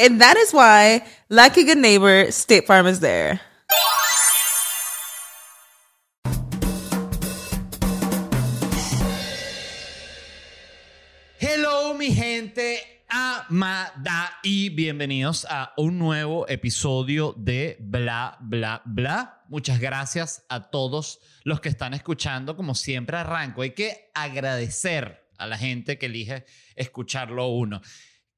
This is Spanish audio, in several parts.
And that is why, like a good neighbor, State Farm is there. Hello, mi gente amada, y bienvenidos a un nuevo episodio de Bla, Bla, Bla. Muchas gracias a todos los que están escuchando. Como siempre, arranco. Hay que agradecer a la gente que elige escucharlo uno.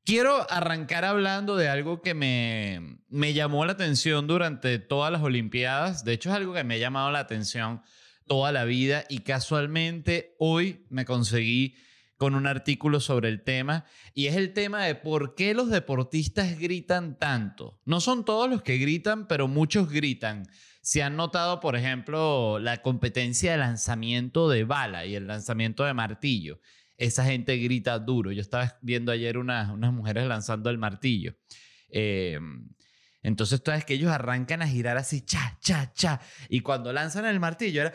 Quiero arrancar hablando de algo que me, me llamó la atención durante todas las Olimpiadas. De hecho, es algo que me ha llamado la atención toda la vida y casualmente hoy me conseguí con un artículo sobre el tema y es el tema de por qué los deportistas gritan tanto. No son todos los que gritan, pero muchos gritan. Se han notado, por ejemplo, la competencia de lanzamiento de bala y el lanzamiento de martillo. Esa gente grita duro. Yo estaba viendo ayer unas, unas mujeres lanzando el martillo. Eh, entonces, sabes que ellos arrancan a girar así, cha, cha, cha. Y cuando lanzan el martillo, era.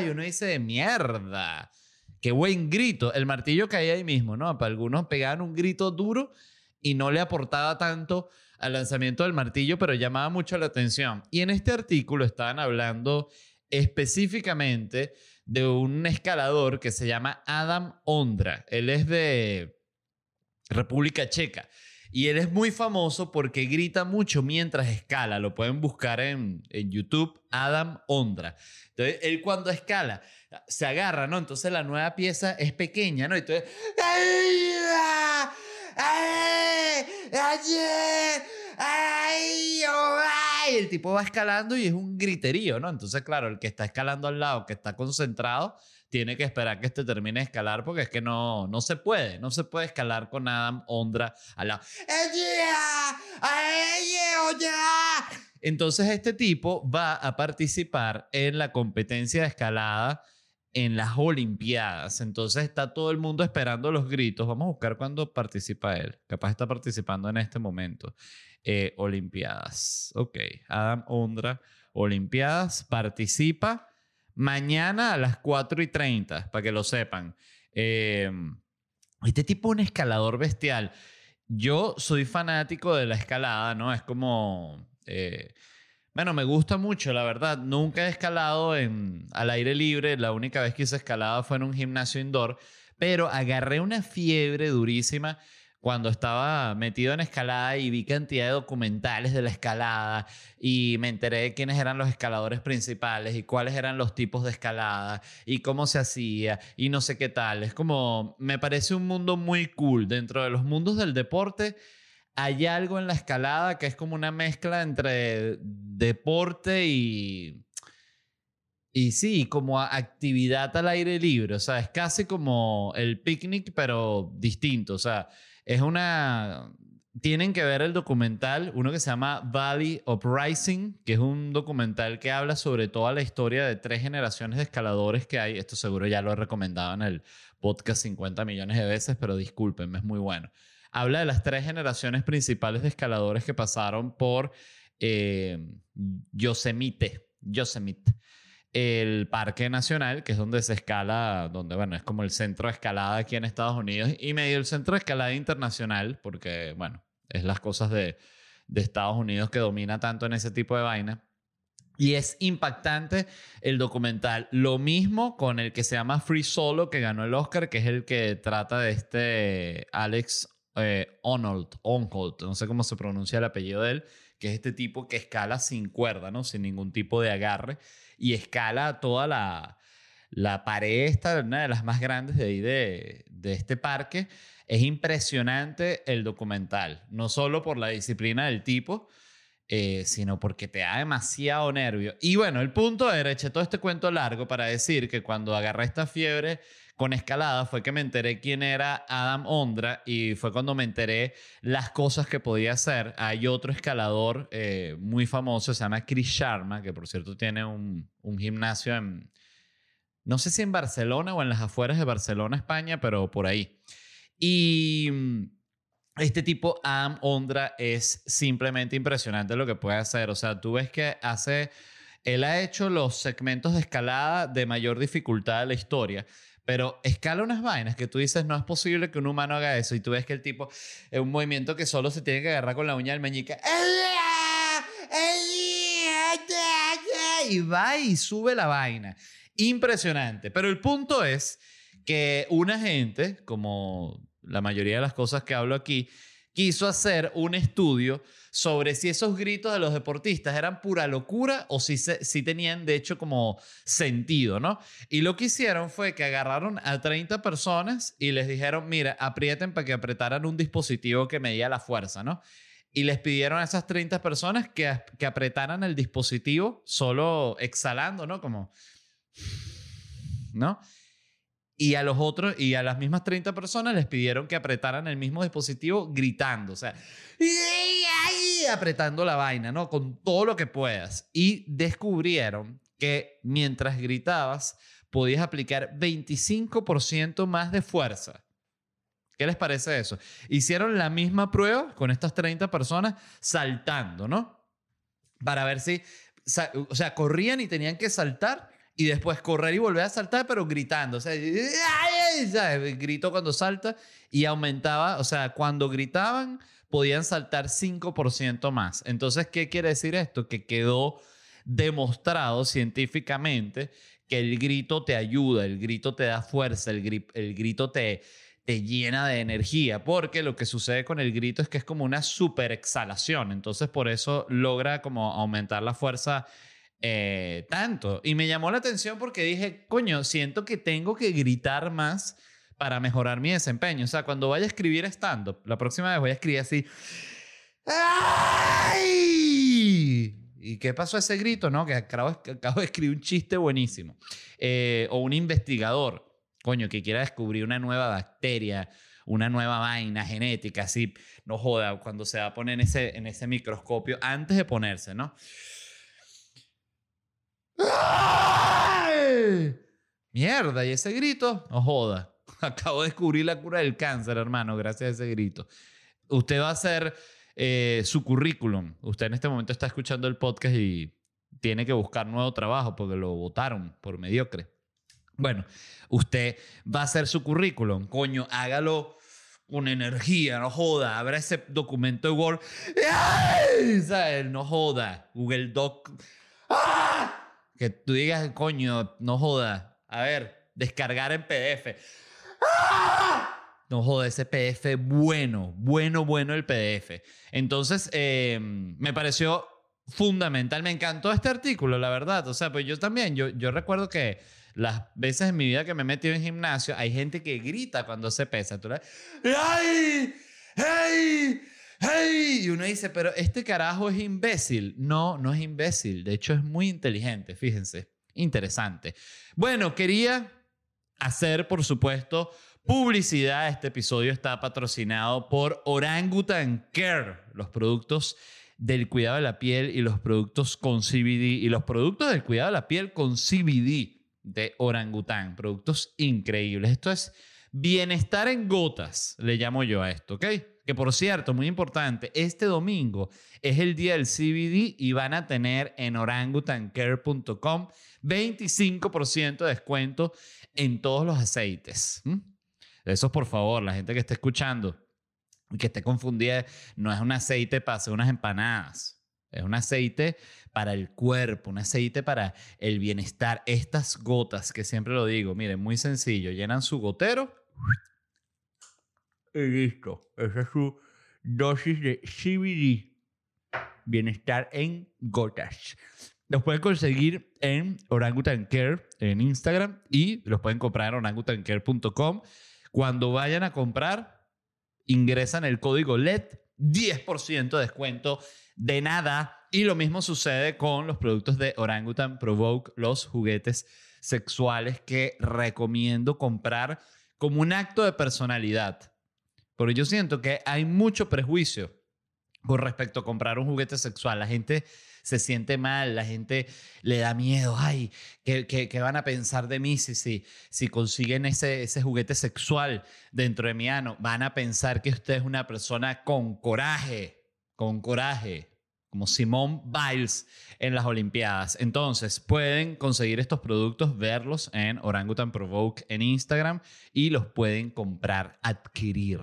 Y uno dice, mierda. Qué buen grito. El martillo caía ahí mismo, ¿no? Para algunos pegaban un grito duro y no le aportaba tanto al lanzamiento del martillo, pero llamaba mucho la atención. Y en este artículo estaban hablando específicamente de un escalador que se llama Adam Ondra. Él es de República Checa. Y él es muy famoso porque grita mucho mientras escala. Lo pueden buscar en, en YouTube, Adam Ondra. Entonces, él cuando escala, se agarra, ¿no? Entonces la nueva pieza es pequeña, ¿no? Entonces... ¡Ay! ¡Ay! ¡Ay! El tipo va escalando y es un griterío, ¿no? Entonces, claro, el que está escalando al lado, que está concentrado, tiene que esperar que este termine de escalar porque es que no, no se puede, no se puede escalar con Adam Ondra al lado. Entonces este tipo va a participar en la competencia de escalada en las Olimpiadas. Entonces está todo el mundo esperando los gritos. Vamos a buscar cuándo participa él. Capaz está participando en este momento. Eh, Olimpiadas. Ok, Adam Ondra, Olimpiadas, participa mañana a las 4 y 30, para que lo sepan. Eh, este tipo es un escalador bestial. Yo soy fanático de la escalada, ¿no? Es como... Eh, bueno, me gusta mucho, la verdad. Nunca he escalado al aire libre. La única vez que hice escalada fue en un gimnasio indoor. Pero agarré una fiebre durísima cuando estaba metido en escalada y vi cantidad de documentales de la escalada y me enteré de quiénes eran los escaladores principales y cuáles eran los tipos de escalada y cómo se hacía y no sé qué tal. Es como, me parece un mundo muy cool. Dentro de los mundos del deporte hay algo en la escalada que es como una mezcla entre deporte y... Y sí, como actividad al aire libre, o sea, es casi como el picnic, pero distinto, o sea, es una... Tienen que ver el documental, uno que se llama Valley Uprising, que es un documental que habla sobre toda la historia de tres generaciones de escaladores que hay. Esto seguro ya lo he recomendado en el podcast 50 millones de veces, pero discúlpenme, es muy bueno. Habla de las tres generaciones principales de escaladores que pasaron por eh, Yosemite. Yosemite. El Parque Nacional, que es donde se escala, donde, bueno, es como el centro de escalada aquí en Estados Unidos, y medio el centro de escalada internacional, porque, bueno, es las cosas de, de Estados Unidos que domina tanto en ese tipo de vaina. Y es impactante el documental. Lo mismo con el que se llama Free Solo, que ganó el Oscar, que es el que trata de este Alex eh, Onhold, no sé cómo se pronuncia el apellido de él, que es este tipo que escala sin cuerda, ¿no? Sin ningún tipo de agarre. Y escala toda la, la pared esta, una de las más grandes de ahí de, de este parque. Es impresionante el documental, no solo por la disciplina del tipo, eh, sino porque te da demasiado nervio. Y bueno, el punto era, eché todo este cuento largo para decir que cuando agarré esta fiebre con escalada fue que me enteré quién era Adam Ondra y fue cuando me enteré las cosas que podía hacer. Hay otro escalador eh, muy famoso, se llama Chris Sharma, que por cierto tiene un, un gimnasio en, no sé si en Barcelona o en las afueras de Barcelona, España, pero por ahí. Y este tipo, Adam Ondra, es simplemente impresionante lo que puede hacer. O sea, tú ves que hace. Él ha hecho los segmentos de escalada de mayor dificultad de la historia. Pero escala unas vainas que tú dices, no es posible que un humano haga eso. Y tú ves que el tipo es un movimiento que solo se tiene que agarrar con la uña del meñique. Y va y sube la vaina. Impresionante. Pero el punto es que una gente, como la mayoría de las cosas que hablo aquí, quiso hacer un estudio sobre si esos gritos de los deportistas eran pura locura o si, si tenían de hecho como sentido, ¿no? Y lo que hicieron fue que agarraron a 30 personas y les dijeron, mira, aprieten para que apretaran un dispositivo que medía la fuerza, ¿no? Y les pidieron a esas 30 personas que, que apretaran el dispositivo solo exhalando, ¿no? Como... ¿No? Y a los otros y a las mismas 30 personas les pidieron que apretaran el mismo dispositivo gritando, o sea, apretando la vaina, ¿no? Con todo lo que puedas. Y descubrieron que mientras gritabas podías aplicar 25% más de fuerza. ¿Qué les parece eso? Hicieron la misma prueba con estas 30 personas saltando, ¿no? Para ver si, o sea, corrían y tenían que saltar y después correr y volver a saltar, pero gritando. O sea, grito cuando salta y aumentaba, o sea, cuando gritaban podían saltar 5% más. Entonces, ¿qué quiere decir esto? Que quedó demostrado científicamente que el grito te ayuda, el grito te da fuerza, el, el grito te, te llena de energía, porque lo que sucede con el grito es que es como una super exhalación, entonces por eso logra como aumentar la fuerza eh, tanto. Y me llamó la atención porque dije, coño, siento que tengo que gritar más para mejorar mi desempeño. O sea, cuando vaya a escribir stand-up, la próxima vez voy a escribir así. ¡Ay! ¿Y qué pasó ese grito? No, que acabo, acabo de escribir un chiste buenísimo. Eh, o un investigador, coño, que quiera descubrir una nueva bacteria, una nueva vaina genética, así, no joda, cuando se va a poner en ese, en ese microscopio, antes de ponerse, ¿no? Mierda, y ese grito, no joda. Acabo de descubrir la cura del cáncer, hermano, gracias a ese grito. Usted va a hacer eh, su currículum. Usted en este momento está escuchando el podcast y tiene que buscar nuevo trabajo porque lo votaron por mediocre. Bueno, usted va a hacer su currículum. Coño, hágalo con energía, no joda. Abra ese documento de Word. ¡Ay! No joda. Google Doc. ¡Ah! Que tú digas, coño, no joda. A ver, descargar en PDF. ¡Ah! No joda, ese PDF bueno, bueno, bueno el PDF. Entonces, em, me pareció fundamental. Me encantó este artículo, la verdad. O sea, pues yo también, yo, yo recuerdo que las veces en mi vida que me he metido en gimnasio, hay gente que grita cuando se pesa. ¿Tú ¡Ay! ¡Ay! ¡Hey! Y uno dice, pero este carajo es imbécil. No, no es imbécil. De hecho, es muy inteligente, fíjense. Interesante. Bueno, quería hacer, por supuesto, publicidad. Este episodio está patrocinado por Orangutan Care, los productos del cuidado de la piel y los productos con CBD y los productos del cuidado de la piel con CBD de Orangutan. Productos increíbles. Esto es bienestar en gotas, le llamo yo a esto, ¿ok? Que por cierto, muy importante, este domingo es el día del CBD y van a tener en orangutancare.com 25% de descuento en todos los aceites. Eso por favor, la gente que esté escuchando, que esté confundida, no es un aceite para hacer unas empanadas. Es un aceite para el cuerpo, un aceite para el bienestar. Estas gotas, que siempre lo digo, miren, muy sencillo, llenan su gotero y listo. Esa es su dosis de CBD. Bienestar en gotas. Los pueden conseguir en Orangutan Care en Instagram y los pueden comprar en orangutancare.com. Cuando vayan a comprar, ingresan el código LED, 10% de descuento de nada. Y lo mismo sucede con los productos de Orangutan Provoke, los juguetes sexuales que recomiendo comprar como un acto de personalidad. Porque yo siento que hay mucho prejuicio con respecto a comprar un juguete sexual. La gente se siente mal, la gente le da miedo. Ay, ¿qué, qué, van a pensar de mí si, si, si consiguen ese, ese juguete sexual dentro de mi ano? Van a pensar que usted es una persona con coraje, con coraje como Simone Biles en las Olimpiadas. Entonces, pueden conseguir estos productos, verlos en Orangutan Provoke en Instagram y los pueden comprar, adquirir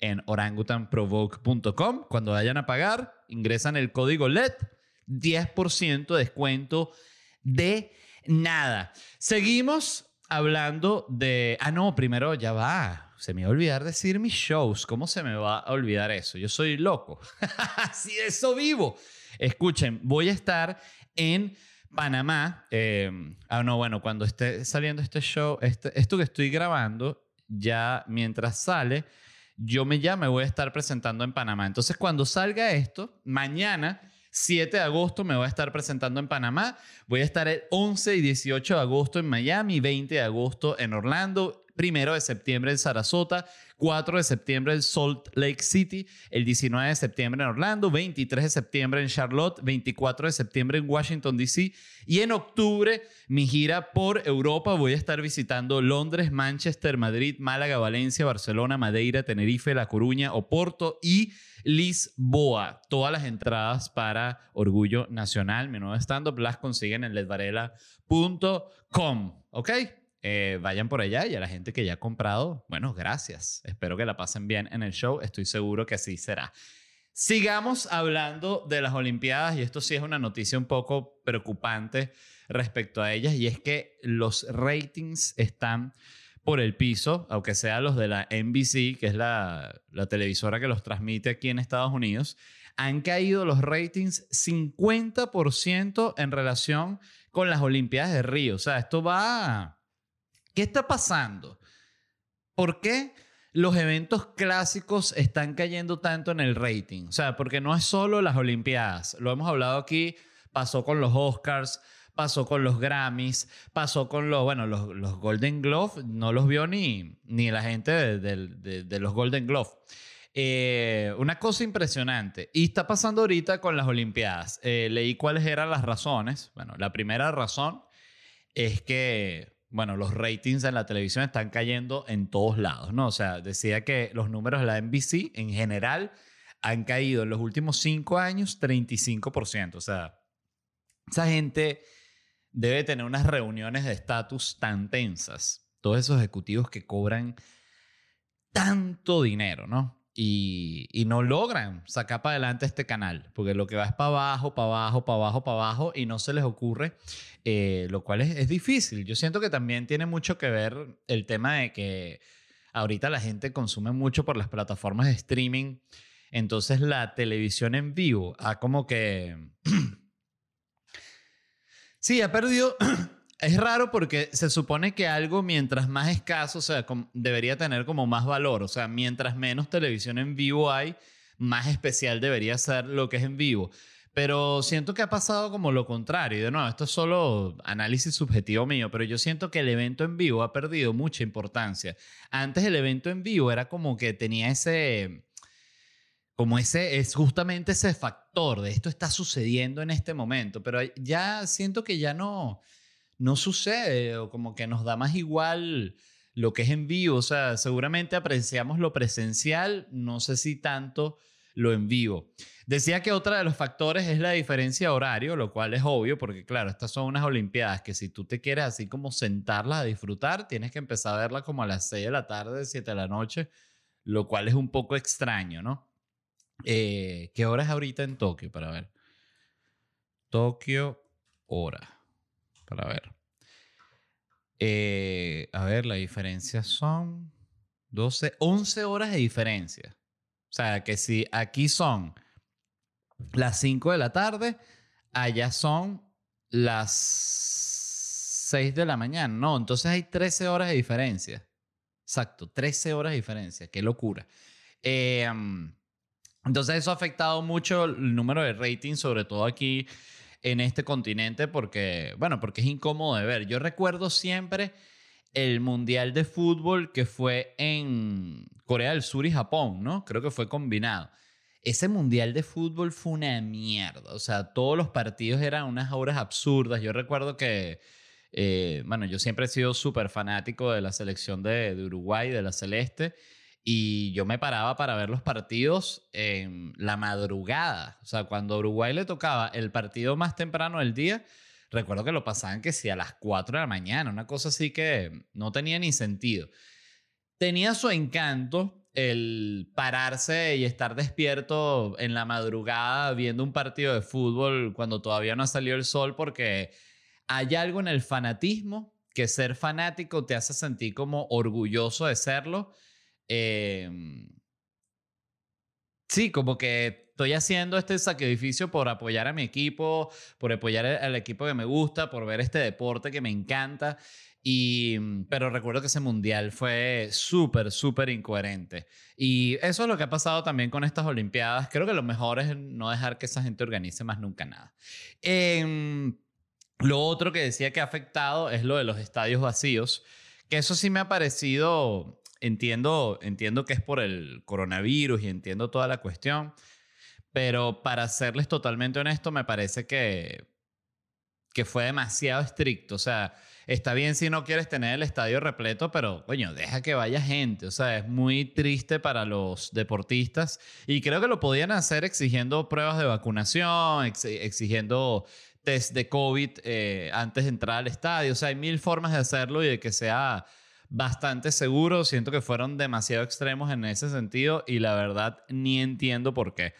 en orangutanprovoke.com. Cuando vayan a pagar, ingresan el código LED, 10% de descuento de nada. Seguimos hablando de... Ah, no, primero ya va se me va a olvidar decir mis shows. ¿Cómo se me va a olvidar eso? Yo soy loco. Así de eso vivo. Escuchen, voy a estar en Panamá. Eh, ah, no, bueno, cuando esté saliendo este show, este, esto que estoy grabando, ya mientras sale, yo me ya me voy a estar presentando en Panamá. Entonces, cuando salga esto, mañana 7 de agosto me voy a estar presentando en Panamá. Voy a estar el 11 y 18 de agosto en Miami, 20 de agosto en Orlando, 1 de septiembre en Sarasota, 4 de septiembre en Salt Lake City, el 19 de septiembre en Orlando, 23 de septiembre en Charlotte, 24 de septiembre en Washington, D.C. Y en octubre, mi gira por Europa, voy a estar visitando Londres, Manchester, Madrid, Málaga, Valencia, Barcelona, Madeira, Tenerife, La Coruña, Oporto y Lisboa. Todas las entradas para Orgullo Nacional, mi nuevo stand-up, las consiguen en ledvarela.com. ¿Ok? Eh, vayan por allá y a la gente que ya ha comprado, bueno, gracias. Espero que la pasen bien en el show. Estoy seguro que así será. Sigamos hablando de las Olimpiadas y esto sí es una noticia un poco preocupante respecto a ellas y es que los ratings están por el piso, aunque sean los de la NBC, que es la, la televisora que los transmite aquí en Estados Unidos, han caído los ratings 50% en relación con las Olimpiadas de Río. O sea, esto va ¿Qué está pasando? ¿Por qué los eventos clásicos están cayendo tanto en el rating? O sea, porque no es solo las Olimpiadas. Lo hemos hablado aquí, pasó con los Oscars, pasó con los Grammys, pasó con los, bueno, los, Golden Glove, no los vio ni, ni la gente de, los Golden Glove. Eh, una cosa impresionante. Y está pasando ahorita con las Olimpiadas. Eh, leí cuáles eran las razones. Bueno, la primera razón es que bueno, los ratings en la televisión están cayendo en todos lados, ¿no? O sea, decía que los números de la NBC en general han caído en los últimos cinco años 35%. O sea, esa gente debe tener unas reuniones de estatus tan tensas. Todos esos ejecutivos que cobran tanto dinero, ¿no? Y, no logran sacar para adelante este canal, porque lo que va es para abajo, para abajo, para abajo, para abajo, y no se les ocurre, eh, lo cual es, difícil. Yo siento que también tiene mucho que ver el tema de que ahorita la gente consume mucho por las plataformas de streaming, entonces la televisión en vivo ha como que... sí, ha perdido es raro porque se supone que algo mientras más escaso, o sea, debería tener como más valor. O sea, mientras menos televisión en vivo hay, más especial debería ser lo que es en vivo. Pero siento que ha pasado como lo contrario. De nuevo, esto es solo análisis subjetivo mío, pero yo siento que el evento en vivo ha perdido mucha importancia. Antes el evento en vivo era como que tenía ese, como ese, es justamente ese factor de esto está sucediendo en este momento, pero ya siento que ya no, no sucede o como que nos da más igual lo que es en vivo. O sea, seguramente apreciamos lo presencial, no sé si tanto lo en vivo. Decía que otra de los factores es la diferencia de horario, lo cual es obvio porque claro, estas son unas Olimpiadas que si tú te quieres así como sentarlas a disfrutar, tienes que empezar a verlas como a las 6 de la tarde, 7 de la noche, lo cual es un poco extraño, ¿no? Eh, ¿Qué hora es ahorita en Tokio? Para ver. Tokio, hora. Para ver. Eh, a ver, la diferencia son 12, 11 horas de diferencia. O sea, que si aquí son las 5 de la tarde, allá son las 6 de la mañana. No, entonces hay 13 horas de diferencia. Exacto, 13 horas de diferencia. Qué locura. Eh, entonces eso ha afectado mucho el número de rating, sobre todo aquí en este continente, porque, bueno, porque es incómodo de ver. Yo recuerdo siempre el Mundial de Fútbol que fue en Corea del Sur y Japón, ¿no? Creo que fue combinado. Ese Mundial de Fútbol fue una mierda. O sea, todos los partidos eran unas horas absurdas. Yo recuerdo que, eh, bueno, yo siempre he sido súper fanático de la selección de, de Uruguay, de la Celeste. Y yo me paraba para ver los partidos en la madrugada. O sea, cuando a Uruguay le tocaba el partido más temprano del día, recuerdo que lo pasaban que sí a las 4 de la mañana, una cosa así que no tenía ni sentido. Tenía su encanto el pararse y estar despierto en la madrugada viendo un partido de fútbol cuando todavía no ha salido el sol porque hay algo en el fanatismo que ser fanático te hace sentir como orgulloso de serlo Em, sí, como que estoy haciendo este sacrificio por apoyar a mi equipo, por apoyar al equipo que me gusta, por ver este deporte que me encanta. Y, mm, pero recuerdo que ese mundial fue súper, súper incoherente. Y eso es lo que ha pasado también con estas Olimpiadas. Creo que lo mejor es no dejar que esa gente organice más nunca nada. Em, lo otro que decía que ha afectado es lo de los estadios vacíos, que eso sí me ha parecido entiendo, entiendo que es por el coronavirus y entiendo toda la cuestión, pero para serles totalmente honesto, me parece que, que fue demasiado estricto. O sea, está bien si no quieres tener el estadio repleto, pero coño, deja que vaya gente. O sea, es muy triste para los deportistas y creo que lo podían hacer exigiendo pruebas de vacunación, exigiendo test de COVID eh, antes de entrar al estadio. O sea, hay mil formas de hacerlo y de que sea bastante seguro. Siento que fueron demasiado extremos en ese sentido y la verdad ni entiendo por qué.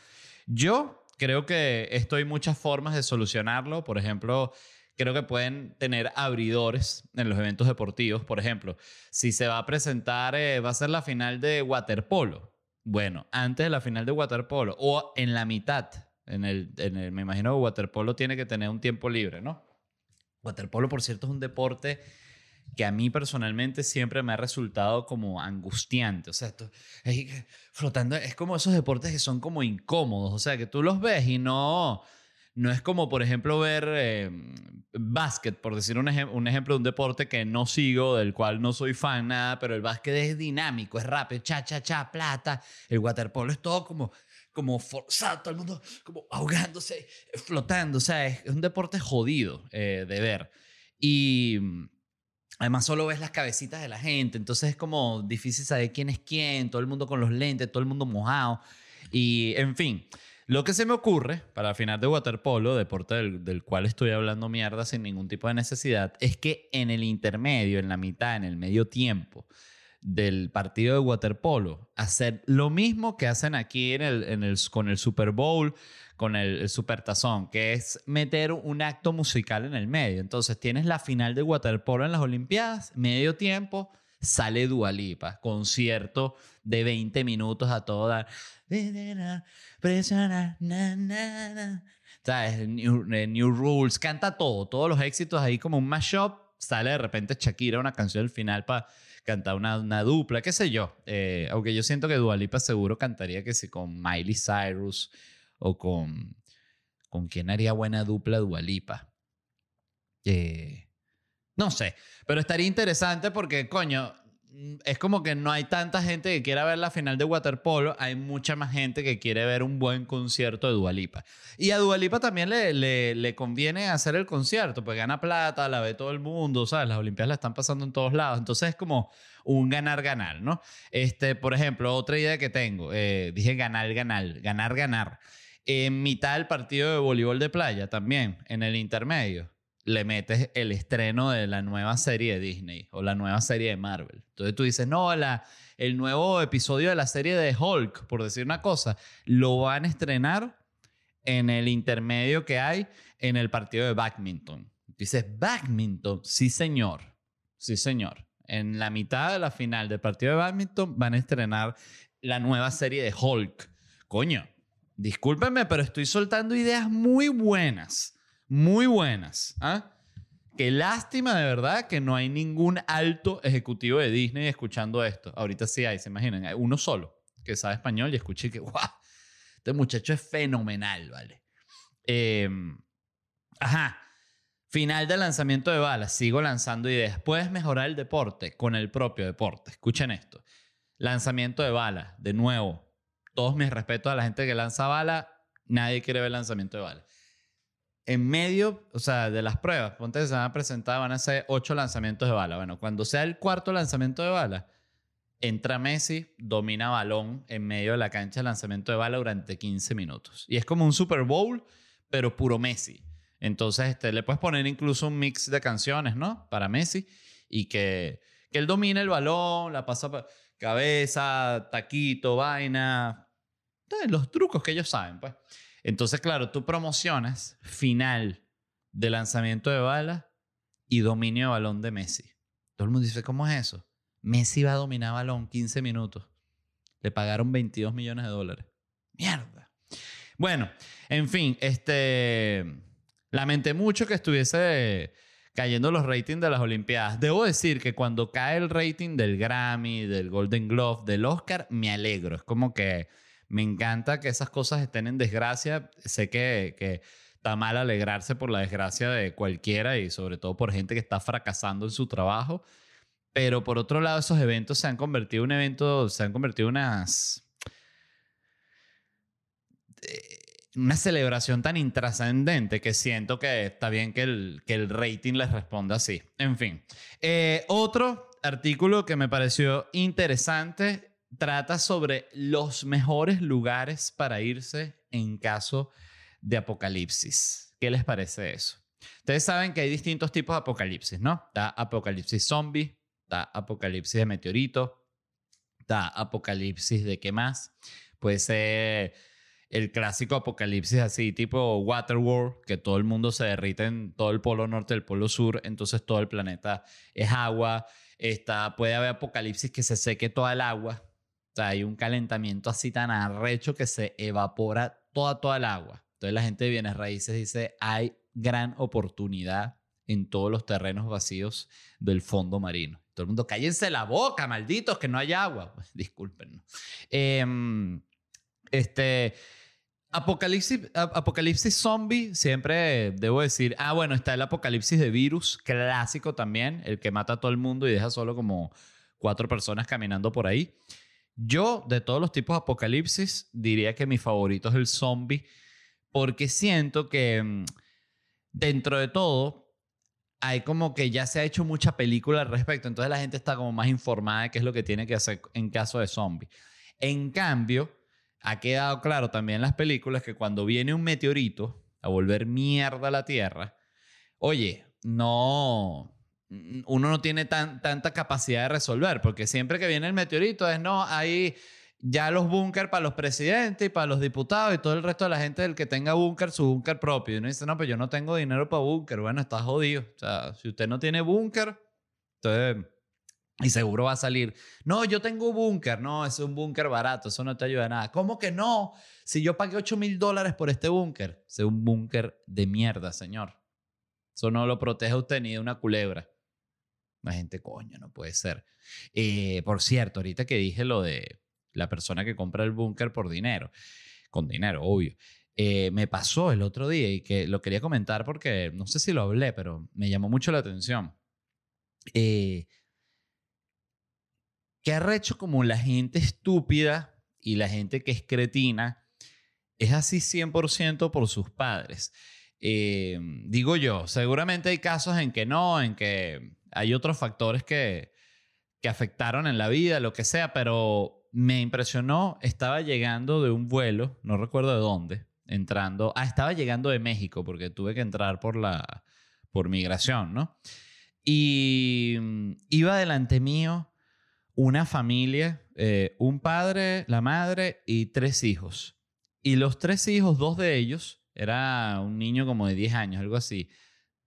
Yo creo que esto hay muchas formas de solucionarlo. Por ejemplo, creo que pueden tener abridores en los eventos deportivos. Por ejemplo, si se va a presentar, eh, va a ser la final de waterpolo. Bueno, antes de la final de waterpolo o en la mitad, en el, en el, me imagino que waterpolo tiene que tener un tiempo libre, ¿no? Waterpolo, por cierto, es un deporte que a mí personalmente siempre me ha resultado como angustiante. O sea, esto, flotando, es como esos deportes que son como incómodos. O sea, que tú los ves y no, no es como, por ejemplo, ver eh, básquet, por decir un, un, ejemplo de un deporte que no sigo, del cual no soy fan, nada, pero el básquet es dinámico, es rápido, cha, cha, cha, plata. El waterpolo es todo como como forzado, todo el mundo como ahogándose, flotando. O sea, es, un deporte jodido eh, de ver. Y Además, solo ves las cabecitas de la gente, entonces es como difícil saber quién es quién, todo el mundo con los lentes, todo el mundo mojado. Y, en fin, lo que se me ocurre para el final de waterpolo, deporte del, cual estoy hablando mierda sin ningún tipo de necesidad, es que en el intermedio, en la mitad, en el medio tiempo del partido de waterpolo, hacer lo mismo que hacen aquí en el, en el, con el Super Bowl, con el, super tazón, que es meter un acto musical en el medio. Entonces tienes la final de waterpolo en las Olimpiadas, medio tiempo, sale Dualipa, concierto de 20 minutos a toda. ¿Sabes? New, New Rules, canta todo, todos los éxitos ahí como un mashup. Sale de repente Shakira una canción al final para cantar una, una, dupla, qué sé yo. Eh, aunque yo siento que Dualipa seguro cantaría que sí con Miley Cyrus o con, con quién haría buena dupla Dualipa. Eh, no sé, pero estaría interesante porque, coño, es como que no hay tanta gente que quiera ver la final de waterpolo, hay mucha más gente que quiere ver un buen concierto de Dualipa. Y a Dualipa también le, le, le conviene hacer el concierto, pues gana plata, la ve todo el mundo, ¿sabes? Las Olimpiadas la están pasando en todos lados, entonces es como un ganar-ganar, ¿no? Este, por ejemplo, otra idea que tengo, eh, dije ganar, ganar, ganar, ganar. En mitad del partido de voleibol de playa también, en el intermedio le metes el estreno de la nueva serie de Disney o la nueva serie de Marvel. Entonces tú dices, no, la, el nuevo episodio de la serie de Hulk, por decir una cosa, lo van a estrenar en el intermedio que hay en el partido de badminton. Dices, badminton, sí señor, sí señor. En la mitad de la final del partido de badminton van a estrenar la nueva serie de Hulk. Coño, discúlpenme, pero estoy soltando ideas muy buenas muy buenas. ¿ah? Qué lástima de verdad que no hay ningún alto ejecutivo de Disney escuchando esto. Ahorita sí hay, se imaginan, hay uno solo que sabe español y escuché que, guau, este muchacho es fenomenal, ¿vale? Em, ajá. Final del lanzamiento de balas. Sigo lanzando ideas. Puedes mejorar el deporte con el propio deporte. Escuchen esto. Lanzamiento de balas. De nuevo, todos mis respetos a la gente que lanza balas. Nadie quiere ver lanzamiento de balas en medio, o sea, de las pruebas, ponte que se van a presentar, van a ser ocho lanzamientos de bala. Bueno, cuando sea el cuarto lanzamiento de bala, entra Messi, domina balón en medio de la cancha de lanzamiento de bala durante 15 minutos. Y es como un Super Bowl, pero puro Messi. Entonces, este, le puedes poner incluso un mix de canciones, ¿no? Para Messi. Y que, que él domine el balón, la pasa cabeza, taquito, vaina. Los trucos que ellos saben, pues. Entonces, claro, tú promocionas final de lanzamiento de bala y dominio de balón de Messi. Todo el mundo dice, ¿cómo es eso? Messi va a dominar balón 15 minutos. Le pagaron 22 millones de dólares. Mierda. Bueno, en fin, este lamenté mucho que estuviese cayendo los ratings de las Olimpiadas. Debo decir que cuando cae el rating del Grammy, del Golden Glove, del Oscar, me alegro. Es como que me encanta que esas cosas estén en desgracia. Sé que, que está mal alegrarse por la desgracia de cualquiera y sobre todo por gente que está fracasando en su trabajo. Pero por otro lado, esos eventos se han convertido en un evento, se han convertido en eh, una celebración tan intrascendente que siento que está bien que el, que el rating les responda así. En fin. Eh, otro artículo que me pareció interesante trata sobre los mejores lugares para irse en caso de apocalipsis. ¿Qué les parece eso? Ustedes saben que hay distintos tipos de apocalipsis, ¿no? Está apocalipsis zombie, está apocalipsis de meteorito, está apocalipsis de qué más. Puede ser el clásico apocalipsis así, tipo Waterworld, que todo el mundo se derrite en todo el polo norte, el polo sur, entonces todo el planeta es agua. Está, puede haber apocalipsis que se seque toda el agua, hay un calentamiento así tan arrecho que se evapora toda, toda el agua. Entonces la gente de bienes raíces dice, hay gran oportunidad en todos los terrenos vacíos del fondo marino. Todo el mundo, cállense la boca, malditos, que no hay agua. Disculpen. Em, este, apocalipsis, apocalipsis zombie, siempre debo decir, ah, bueno, está el apocalipsis de virus, clásico también, el que mata a todo el mundo y deja solo como cuatro personas caminando por ahí. Yo, de todos los tipos de apocalipsis, diría que mi favorito es el zombie, porque siento que mm, dentro de todo hay como que ya se ha hecho mucha película al respecto, entonces la gente está como más informada de qué es lo que tiene que hacer en caso de zombie. En cambio, ha quedado claro también en las películas que cuando viene un meteorito a volver mierda a la Tierra, oye, no, uno no tiene tan, tanta capacidad de resolver, porque siempre que viene el meteorito es, no, hay ya los búnker para los presidentes y para los diputados y todo el resto de la gente del que tenga búnker, su búnker propio. Y uno dice, no, pues yo no tengo dinero para búnker. Bueno, está jodido. O sea, si usted no tiene búnker, entonces... Y seguro va a salir, no, yo tengo búnker, no, es un búnker barato, eso no te ayuda a nada. ¿Cómo que no? Si yo pagué 8 mil dólares por este búnker, es un búnker de mierda, señor. Eso no lo protege usted ni de una culebra. La gente, coño, no puede ser. Eh, por cierto, ahorita que dije lo de la persona que compra el búnker por dinero, con dinero, obvio. Eh, me pasó el otro día y que lo quería comentar porque no sé si lo hablé, pero me llamó mucho la atención. Eh, qué arrecho como la gente estúpida y la gente que es cretina es así 100% por sus padres. Eh, digo yo, seguramente hay casos en que no, en que hay otros factores que, que afectaron en la vida, lo que sea, pero me impresionó, estaba llegando de un vuelo, no recuerdo de dónde, entrando, ah, estaba llegando de México porque tuve que entrar por la, por migración, ¿no? Y mm, iba delante mío una familia, eh, un padre, la madre y tres hijos. Y los tres hijos, dos de ellos, era un niño como de 10 años, algo así.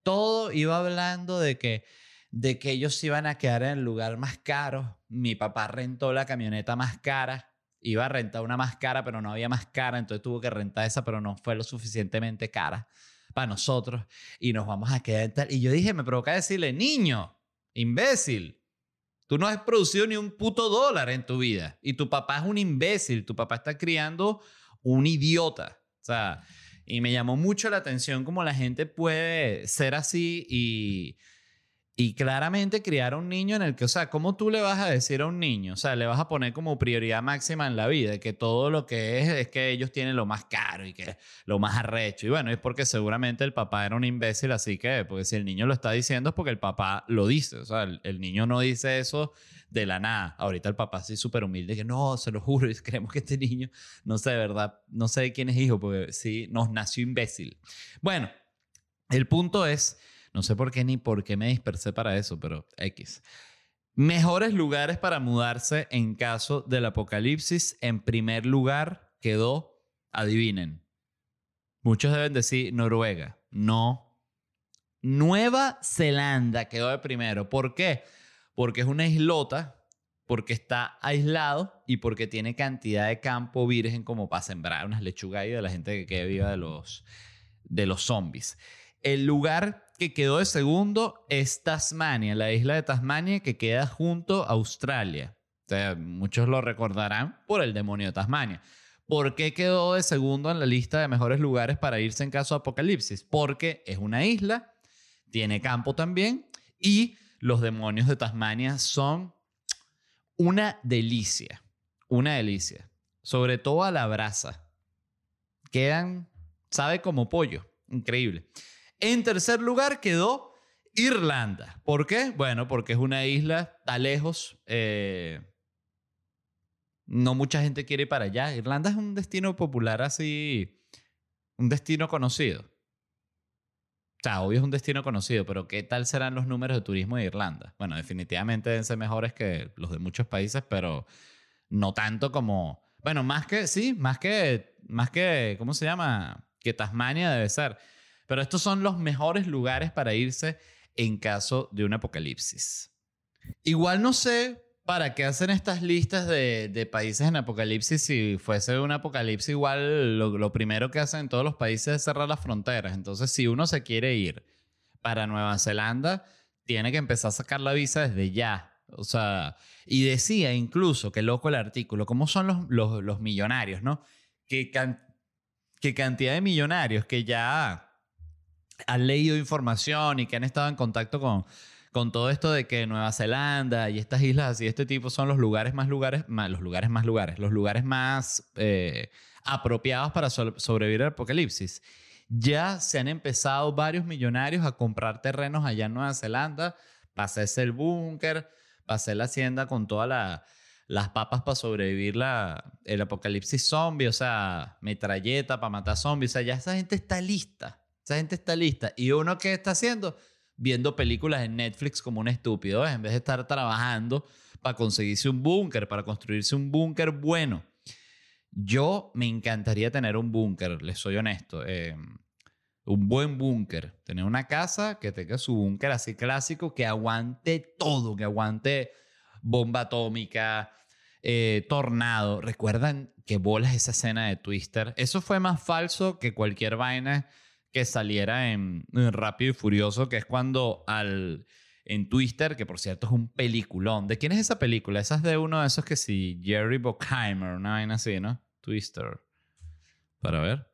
Todo iba hablando de que, de que ellos iban a quedar en el lugar más caro. Mi papá rentó la camioneta más cara. Iba a rentar una más cara, pero no había más cara, entonces tuvo que rentar esa, pero no fue lo suficientemente cara para nosotros. Y nos vamos a quedar tal. Y yo dije, me provoca decirle, niño, imbécil, Tú no has producido ni un puto dólar en tu vida. Y tu papá es un imbécil. Tu papá está criando un idiota. O sea, y me llamó mucho la atención cómo la gente puede ser así y, y claramente criar a un niño en el que, o sea, ¿cómo tú le vas a decir a un niño? O sea, le vas a poner como prioridad máxima en la vida, que todo lo que es es que ellos tienen lo más caro y que lo más arrecho. Y bueno, es porque seguramente el papá era un imbécil, así que, porque si el niño lo está diciendo es porque el papá lo dice. O sea, el, niño no dice eso de la nada. Ahorita el papá sí súper humilde, que no, se lo juro, creemos que este niño, no sé, de verdad, no sé de quién es hijo, porque sí, nos nació imbécil. Bueno, el punto es, no sé por qué ni por qué me dispersé para eso, pero X. Mejores lugares para mudarse en caso del apocalipsis. En primer lugar quedó, adivinen. Muchos deben decir Noruega. No. Nueva Zelanda quedó de primero. ¿Por qué? porque es una islota, porque está aislado y porque tiene cantidad de campo virgen como para sembrar unas lechugas y de la gente que quede viva de los, de los zombies. El lugar que quedó de segundo es Tasmania, la isla de Tasmania que queda junto a Australia. muchos lo recordarán por el demonio de Tasmania. ¿Por qué quedó de segundo en la lista de mejores lugares para irse en caso de apocalipsis? Porque es una isla, tiene campo también y los demonios de Tasmania son una delicia. Una delicia. Sobre todo a la brasa. Quedan, sabe como pollo. Increíble. En tercer lugar quedó Irlanda. ¿Por qué? Bueno, porque es una isla, está lejos. Eh, no mucha gente quiere ir para allá. Irlanda es un destino popular así, un destino conocido. O sea, obvio es un destino conocido, pero ¿qué tal serán los números de turismo de Irlanda? Bueno, definitivamente deben ser mejores que los de muchos países, pero no tanto como... Bueno, más que, sí, más que, más que, ¿cómo se llama? Que Tasmania debe ser. Pero estos son los mejores lugares para irse en caso de un apocalipsis. Igual no sé ¿Para qué hacen estas listas de, países en apocalipsis? Si fuese un apocalipsis, igual lo, primero que hacen en todos los países es cerrar las fronteras. Entonces, si uno se quiere ir para Nueva Zelanda, tiene que empezar a sacar la visa desde ya. O sea, y decía incluso, que loco el artículo, cómo son los, millonarios, ¿no? ¿Qué, qué cantidad de millonarios que ya han leído información y que han estado en contacto con con todo esto de que Nueva Zelanda y estas islas así este tipo son los lugares más lugares, más, los lugares más lugares, los lugares más eh, apropiados para sobrevivir al apocalipsis. Ya se han empezado varios millonarios a comprar terrenos allá en Nueva Zelanda para hacerse el búnker, hacer la hacienda con todas las papas para sobrevivir la, el apocalipsis zombie, o sea, metralleta para matar zombies. O sea, ya esa gente está lista. Esa gente está lista. ¿Y uno qué está haciendo? viendo películas en Netflix como un estúpido, en vez de estar trabajando para conseguirse un búnker, para construirse un búnker bueno. Yo me encantaría tener un búnker, les soy honesto. Eh, un buen búnker. Tener una casa que tenga su búnker así clásico, que aguante todo, que aguante bomba atómica, eh, tornado. ¿Recuerdan que bolas esa escena de Twister? Eso fue más falso que cualquier vaina que saliera en, Rápido y Furioso, que es cuando al, en Twister, que por cierto es un peliculón. ¿De quién es esa película? Esa es de uno de esos que sí, Jerry Bockheimer, una vaina así, ¿no? Twister. Para ver.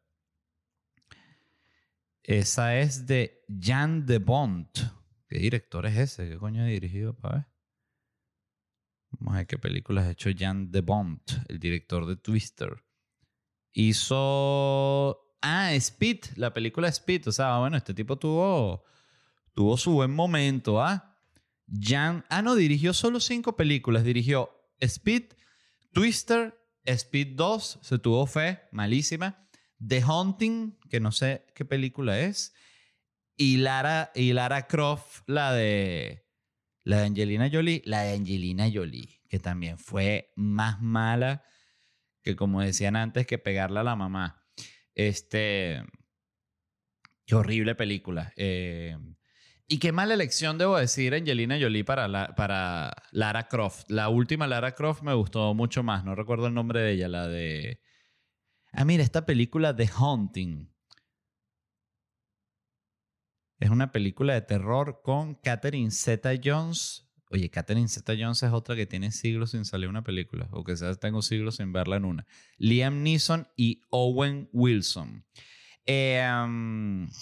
Esa es de Jan de Bont. ¿Qué director es ese? ¿Qué coño ha dirigido? Para ver. Vamos a ver qué películas ha hecho Jan de Bont, el director de Twister. Hizo. Ah, Speed, la película Speed. O sea, bueno, este tipo tuvo, tuvo su buen momento, ¿ah? Jan. Ah, no, dirigió solo cinco películas. Dirigió Speed, Twister, Speed 2, se tuvo fe, malísima. The Haunting, que no sé qué película es. Y Lara, y Lara Croft, la de. La de Angelina Jolie. La de Angelina Jolie, que también fue más mala que, como decían antes, que pegarle a la mamá. Este. Qué horrible película. Eh, y qué mala elección, debo decir, Angelina Jolie para, para Lara Croft. La última Lara Croft me gustó mucho más. No recuerdo el nombre de ella, la de. Ah, mira, esta película The Haunting. Es una película de terror con Catherine Zeta Jones. Oye, Catherine Zeta Jones es otra que tiene siglos sin salir una película. O sea, tengo siglos sin verla en una. Liam Neeson y Owen Wilson. Eh,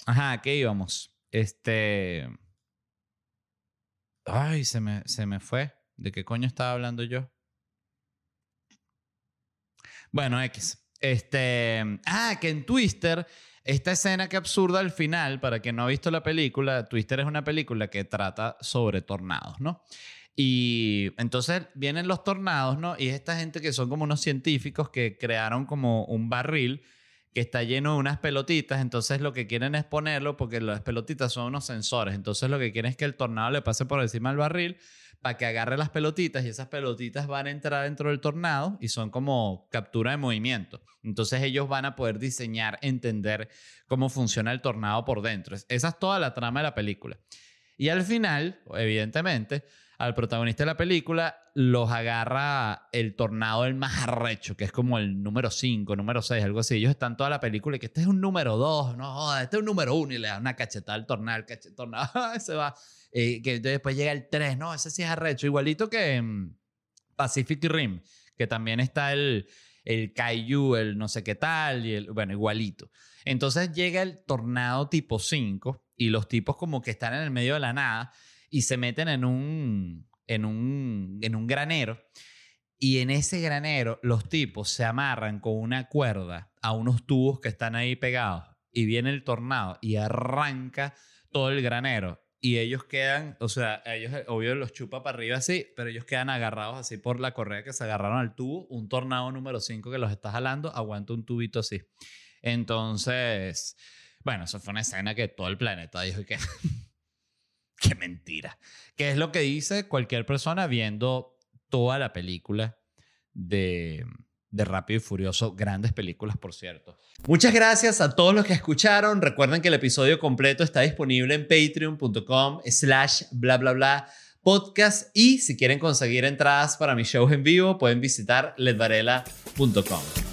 ajá, ¿qué íbamos? Este. Ay, se me, se me fue. ¿De qué coño estaba hablando yo? Bueno, X. Este. Ah, que en Twister esta escena que absurda al final, para quien no ha visto la película, Twister es una película que trata sobre tornados, ¿no? Y entonces vienen los tornados, ¿no? Y esta gente que son como unos científicos que crearon como un barril que está lleno de unas pelotitas, entonces lo que quieren es ponerlo porque las pelotitas son unos sensores, entonces lo que quieren es que el tornado le pase por encima del barril para que agarre las pelotitas y esas pelotitas van a entrar dentro del tornado y son como captura de movimiento. Entonces ellos van a poder diseñar, entender cómo funciona el tornado por dentro. Esa es toda la trama de la película. Y al final, evidentemente, al protagonista de la película los agarra el tornado del más arrecho, que es como el número 5, número 6, algo así. Ellos están toda la película y que este es un número 2, no, este es un número 1 y le da una cachetada al tornado, el cachetada, se va eh, que después llega el 3, no, ese sí es arrecho, igualito que mm, Pacific Rim, que también está el, el Kaiju, el no sé qué tal, y el, bueno, igualito. Entonces llega el tornado tipo 5 y los tipos como que están en el medio de la nada y se meten en un, en un, en un granero. Y en ese granero los tipos se amarran con una cuerda a unos tubos que están ahí pegados. Y viene el tornado y arranca todo el granero y ellos quedan, o sea, ellos obvio los chupa para arriba así, pero ellos quedan agarrados así por la correa que se agarraron al tubo. Un tornado número 5 que los está jalando, aguanta un tubito así. Entonces, bueno, eso fue una escena que todo el planeta dijo que, qué mentira. Que es lo que dice cualquier persona viendo toda la película de, de Rápido y Furioso. Grandes películas, por cierto. Muchas gracias a todos los que escucharon. Recuerden que el episodio completo está disponible en patreon.com slash bla bla bla podcast y si quieren conseguir entradas para mis shows en vivo pueden visitar ledvarela.com.